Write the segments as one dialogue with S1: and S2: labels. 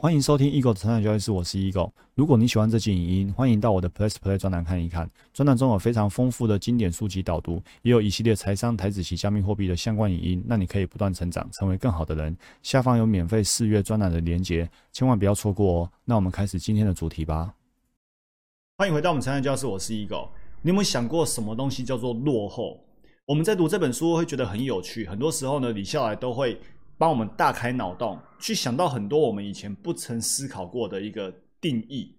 S1: 欢迎收听 Eagle 的成长交易室，我是 Eagle。如果你喜欢这期影音，欢迎到我的 Plus Play 专栏看一看。专栏中有非常丰富的经典书籍导读，也有一系列财商、台子及加密货币的相关影音，让你可以不断成长，成为更好的人。下方有免费试阅专栏的连结，千万不要错过哦。那我们开始今天的主题吧。欢迎回到我们成长教室，我是 Eagle。你有没有想过什么东西叫做落后？我们在读这本书会觉得很有趣，很多时候呢，李笑来都会。帮我们大开脑洞，去想到很多我们以前不曾思考过的一个定义。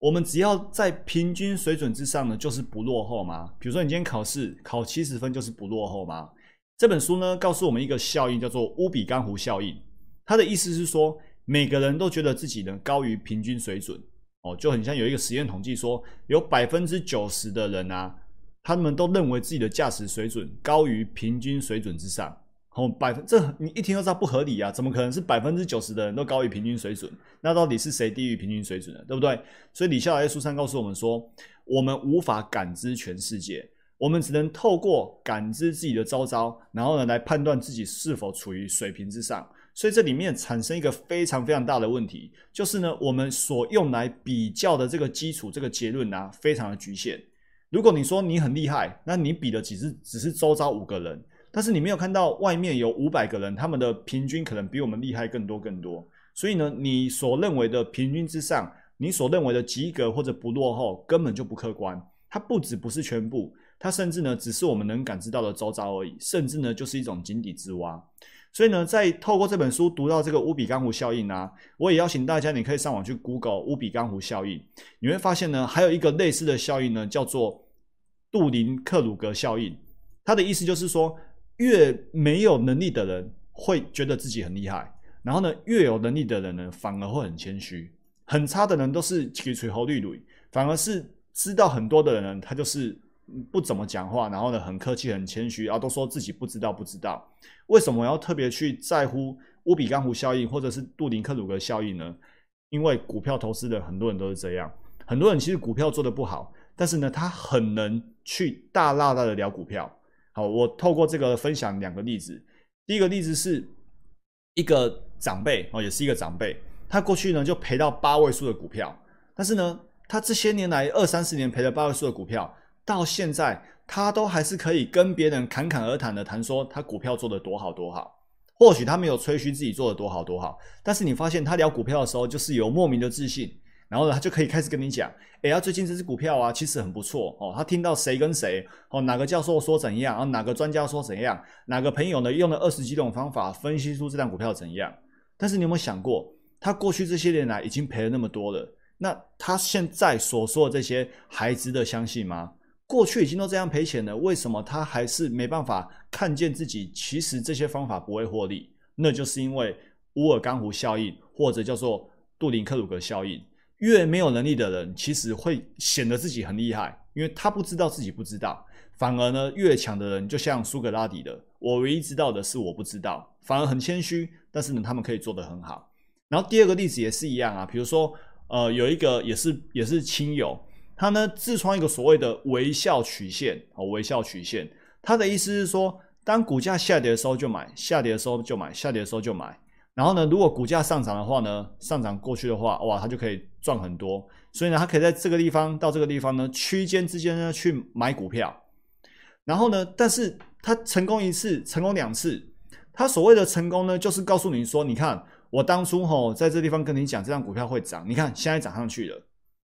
S1: 我们只要在平均水准之上呢，就是不落后吗？比如说你今天考试考七十分，就是不落后吗？这本书呢，告诉我们一个效应，叫做乌比干湖效应。它的意思是说，每个人都觉得自己呢高于平均水准哦，就很像有一个实验统计说，有百分之九十的人啊，他们都认为自己的驾驶水准高于平均水准之上。哦，百分这你一听就知道不合理啊！怎么可能是百分之九十的人都高于平均水准？那到底是谁低于平均水准的，对不对？所以李笑来在书上告诉我们说，我们无法感知全世界，我们只能透过感知自己的周遭，然后呢来判断自己是否处于水平之上。所以这里面产生一个非常非常大的问题，就是呢我们所用来比较的这个基础这个结论呢非常的局限。如果你说你很厉害，那你比的只是只是周遭五个人。但是你没有看到外面有五百个人，他们的平均可能比我们厉害更多更多。所以呢，你所认为的平均之上，你所认为的及格或者不落后，根本就不客观。它不止不是全部，它甚至呢只是我们能感知到的周遭而已，甚至呢就是一种井底之蛙。所以呢，在透过这本书读到这个乌比干湖效应啊，我也邀请大家，你可以上网去 Google 乌比干湖效应，你会发现呢，还有一个类似的效应呢，叫做杜林克鲁格效应。它的意思就是说。越没有能力的人会觉得自己很厉害，然后呢，越有能力的人呢，反而会很谦虚。很差的人都是吹吹猴绿绿，反而是知道很多的人，他就是不怎么讲话，然后呢，很客气、很谦虚，然后都说自己不知道、不知道。为什么要特别去在乎乌比干湖效应或者是杜林克鲁格效应呢？因为股票投资的很多人都是这样，很多人其实股票做的不好，但是呢，他很能去大大的聊股票。好，我透过这个分享两个例子。第一个例子是一个长辈哦，也是一个长辈，他过去呢就赔到八位数的股票，但是呢，他这些年来二三十年赔了八位数的股票，到现在他都还是可以跟别人侃侃而谈的谈说他股票做的多好多好。或许他没有吹嘘自己做的多好多好，但是你发现他聊股票的时候，就是有莫名的自信。然后呢，他就可以开始跟你讲，哎，呀最近这只股票啊，其实很不错哦。他听到谁跟谁哦，哪个教授说怎样，然后哪个专家说怎样，哪个朋友呢用了二十几种方法分析出这张股票怎样。但是你有没有想过，他过去这些年来已经赔了那么多了，那他现在所说的这些还值得相信吗？过去已经都这样赔钱了，为什么他还是没办法看见自己其实这些方法不会获利？那就是因为乌尔干湖效应，或者叫做杜林克鲁格效应。越没有能力的人，其实会显得自己很厉害，因为他不知道自己不知道。反而呢，越强的人，就像苏格拉底的，我唯一知道的是我不知道，反而很谦虚。但是呢，他们可以做得很好。然后第二个例子也是一样啊，比如说，呃，有一个也是也是亲友，他呢自创一个所谓的微笑曲线哦，微笑曲线，他的意思是说，当股价下跌的时候就买，下跌的时候就买，下跌的时候就买。然后呢，如果股价上涨的话呢，上涨过去的话，哇，他就可以赚很多。所以呢，他可以在这个地方到这个地方呢，区间之间呢去买股票。然后呢，但是他成功一次，成功两次。他所谓的成功呢，就是告诉你说，你看我当初吼在这地方跟你讲，这张股票会涨，你看现在涨上去了。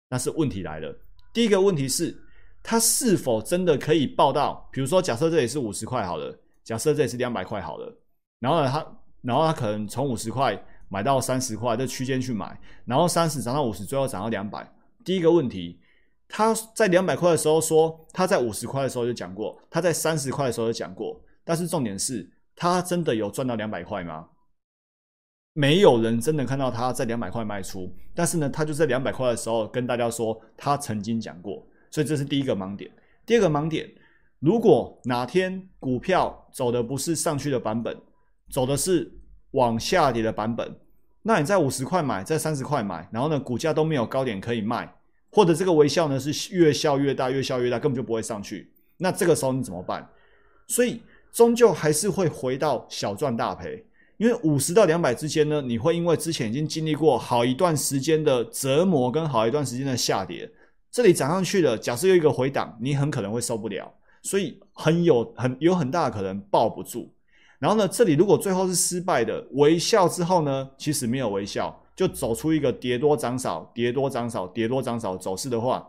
S1: 但是问题来了，第一个问题是，他是否真的可以报到？比如说，假设这里是五十块好了，假设这里是两百块好了，然后呢，他。然后他可能从五十块买到三十块这区间去买，然后三十涨到五十，最后涨到两百。第一个问题，他在两百块的时候说他在五十块的时候就讲过，他在三十块的时候就讲过。但是重点是他真的有赚到两百块吗？没有人真的看到他在两百块卖出。但是呢，他就在两百块的时候跟大家说他曾经讲过。所以这是第一个盲点。第二个盲点，如果哪天股票走的不是上去的版本。走的是往下跌的版本，那你在五十块买，在三十块买，然后呢，股价都没有高点可以卖，或者这个微笑呢是越笑越大，越笑越大，根本就不会上去。那这个时候你怎么办？所以终究还是会回到小赚大赔，因为五十到两百之间呢，你会因为之前已经经历过好一段时间的折磨跟好一段时间的下跌，这里涨上去了，假设有一个回档，你很可能会受不了，所以很有很有很大的可能抱不住。然后呢，这里如果最后是失败的，微笑之后呢，其实没有微笑，就走出一个跌多涨少、跌多涨少、跌多涨少走势的话，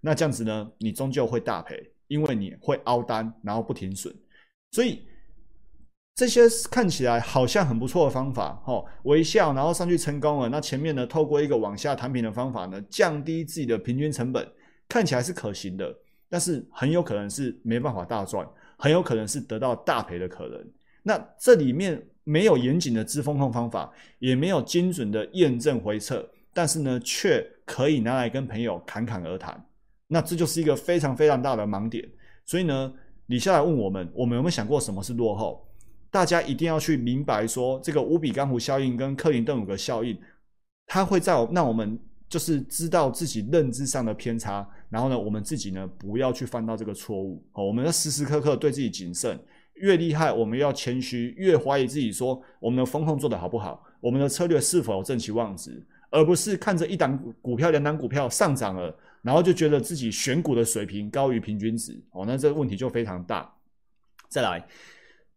S1: 那这样子呢，你终究会大赔，因为你会凹单，然后不停损，所以。这些看起来好像很不错的方法，哦，微笑，然后上去成功了。那前面呢，透过一个往下弹平的方法呢，降低自己的平均成本，看起来是可行的，但是很有可能是没办法大赚，很有可能是得到大赔的可能。那这里面没有严谨的知风控方法，也没有精准的验证回撤，但是呢，却可以拿来跟朋友侃侃而谈。那这就是一个非常非常大的盲点。所以呢，李下来问我们，我们有没有想过什么是落后？大家一定要去明白，说这个乌比干湖效应跟克林顿五个效应，它会在让我们就是知道自己认知上的偏差，然后呢，我们自己呢不要去犯到这个错误。好，我们要时时刻刻对自己谨慎。越厉害，我们要谦虚；越怀疑自己，说我们的风控做的好不好，我们的策略是否正其望值，而不是看着一档股票、两档股票上涨了，然后就觉得自己选股的水平高于平均值。哦，那这个问题就非常大。再来。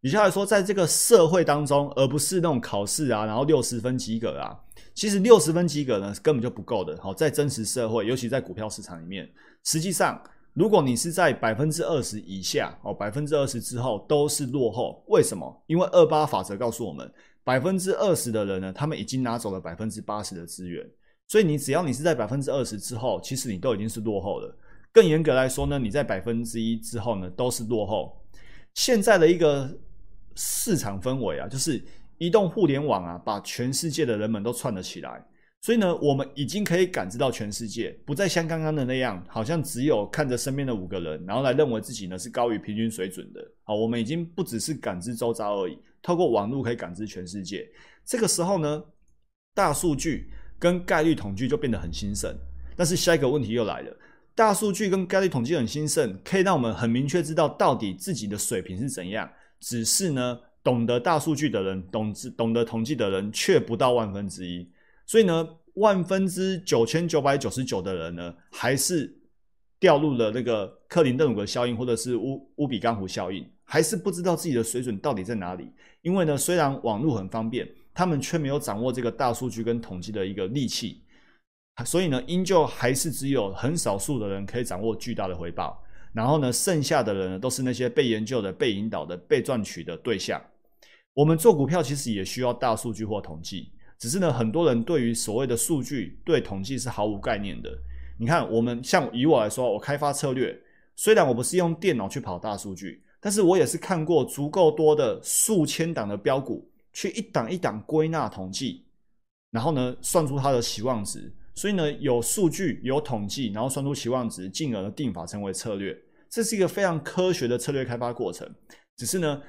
S1: 以下来说，在这个社会当中，而不是那种考试啊，然后六十分及格啊，其实六十分及格呢根本就不够的。好，在真实社会，尤其在股票市场里面，实际上，如果你是在百分之二十以下，哦，百分之二十之后都是落后。为什么？因为二八法则告诉我们，百分之二十的人呢，他们已经拿走了百分之八十的资源。所以你只要你是在百分之二十之后，其实你都已经是落后了。更严格来说呢，你在百分之一之后呢，都是落后。现在的一个。市场氛围啊，就是移动互联网啊，把全世界的人们都串了起来。所以呢，我们已经可以感知到全世界，不再像刚刚的那样，好像只有看着身边的五个人，然后来认为自己呢是高于平均水准的。好，我们已经不只是感知周遭而已，透过网络可以感知全世界。这个时候呢，大数据跟概率统计就变得很兴盛。但是下一个问题又来了，大数据跟概率统计很兴盛，可以让我们很明确知道到底自己的水平是怎样。只是呢，懂得大数据的人，懂懂得统计的人，却不到万分之一。所以呢，万分之九千九百九十九的人呢，还是掉入了那个克林顿五个效应，或者是乌乌比干湖效应，还是不知道自己的水准到底在哪里。因为呢，虽然网络很方便，他们却没有掌握这个大数据跟统计的一个利器，所以呢，依旧还是只有很少数的人可以掌握巨大的回报。然后呢，剩下的人，都是那些被研究的、被引导的、被赚取的对象。我们做股票其实也需要大数据或统计，只是呢，很多人对于所谓的数据、对统计是毫无概念的。你看，我们像以我来说，我开发策略，虽然我不是用电脑去跑大数据，但是我也是看过足够多的数千档的标股，去一档一档归纳统计，然后呢，算出它的期望值。所以呢，有数据、有统计，然后算出期望值，进而定法成为策略。这是一个非常科学的策略开发过程。只是呢，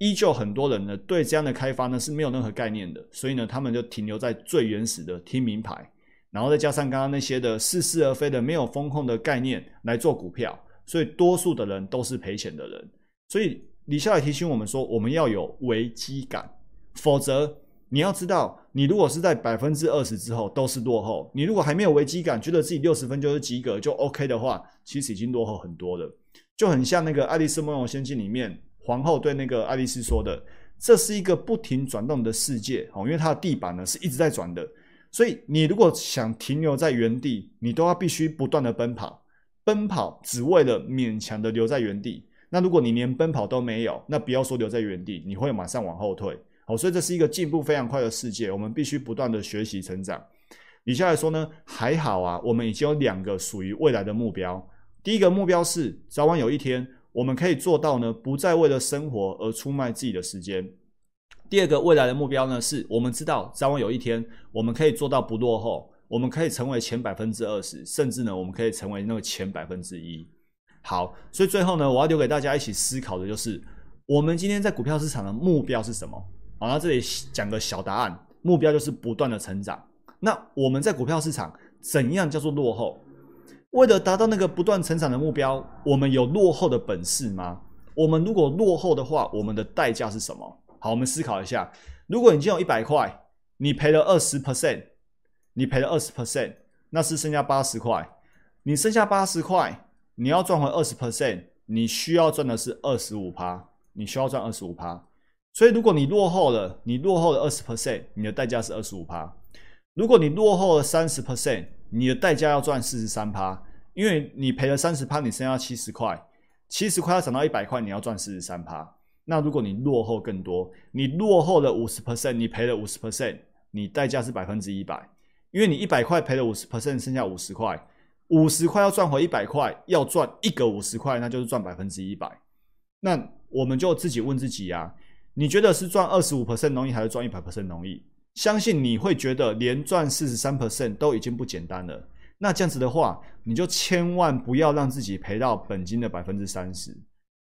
S1: 依旧很多人呢对这样的开发呢是没有任何概念的，所以呢，他们就停留在最原始的听名牌，然后再加上刚刚那些的似是而非的没有风控的概念来做股票，所以多数的人都是赔钱的人。所以李笑来提醒我们说，我们要有危机感，否则。你要知道，你如果是在百分之二十之后都是落后，你如果还没有危机感，觉得自己六十分就是及格就 OK 的话，其实已经落后很多了。就很像那个《爱丽丝梦游仙境》里面皇后对那个爱丽丝说的：“这是一个不停转动的世界哦，因为它的地板呢是一直在转的。所以你如果想停留在原地，你都要必须不断的奔跑，奔跑只为了勉强的留在原地。那如果你连奔跑都没有，那不要说留在原地，你会马上往后退。”哦，所以这是一个进步非常快的世界，我们必须不断的学习成长。以下来说呢，还好啊，我们已经有两个属于未来的目标。第一个目标是，早晚有一天，我们可以做到呢，不再为了生活而出卖自己的时间。第二个未来的目标呢，是我们知道，早晚有一天，我们可以做到不落后，我们可以成为前百分之二十，甚至呢，我们可以成为那个前百分之一。好，所以最后呢，我要留给大家一起思考的就是，我们今天在股票市场的目标是什么？好，那这里讲个小答案，目标就是不断的成长。那我们在股票市场怎样叫做落后？为了达到那个不断成长的目标，我们有落后的本事吗？我们如果落后的话，我们的代价是什么？好，我们思考一下，如果你今天有一百块，你赔了二十 percent，你赔了二十 percent，那是剩下八十块。你剩下八十块，你要赚回二十 percent，你需要赚的是二十五趴，你需要赚二十五趴。所以如果你落后了，你落后了二十 percent，你的代价是二十五趴。如果你落后了三十 percent，你的代价要赚四十三趴，因为你赔了三十趴，你剩下七十块，七十块要涨到一百块，你要赚四十三趴。那如果你落后更多，你落后了五十 percent，你赔了五十 percent，你代价是百分之一百，因为你一百块赔了五十 percent，剩下五十块，五十块要赚回一百块，要赚一个五十块，那就是赚百分之一百。那我们就自己问自己啊，你觉得是赚二十五 percent 容易，还是赚一百 percent 容易？相信你会觉得连赚四十三 percent 都已经不简单了。那这样子的话，你就千万不要让自己赔到本金的百分之三十。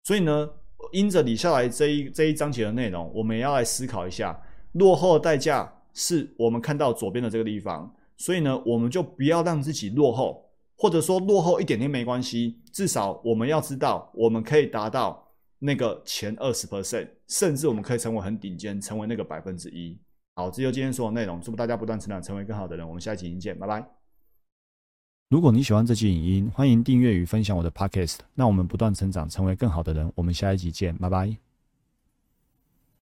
S1: 所以呢，因着你下来这一这一章节的内容，我们也要来思考一下，落后的代价是我们看到左边的这个地方。所以呢，我们就不要让自己落后，或者说落后一点点没关系，至少我们要知道，我们可以达到那个前二十 percent，甚至我们可以成为很顶尖，成为那个百分之一。好，这就今天所有内容。祝福大家不断成长，成为更好的人。我们下一期见，拜拜。如果你喜欢这期影音，欢迎订阅与分享我的 podcast。那我们不断成长，成为更好的人。我们下一集见，拜拜。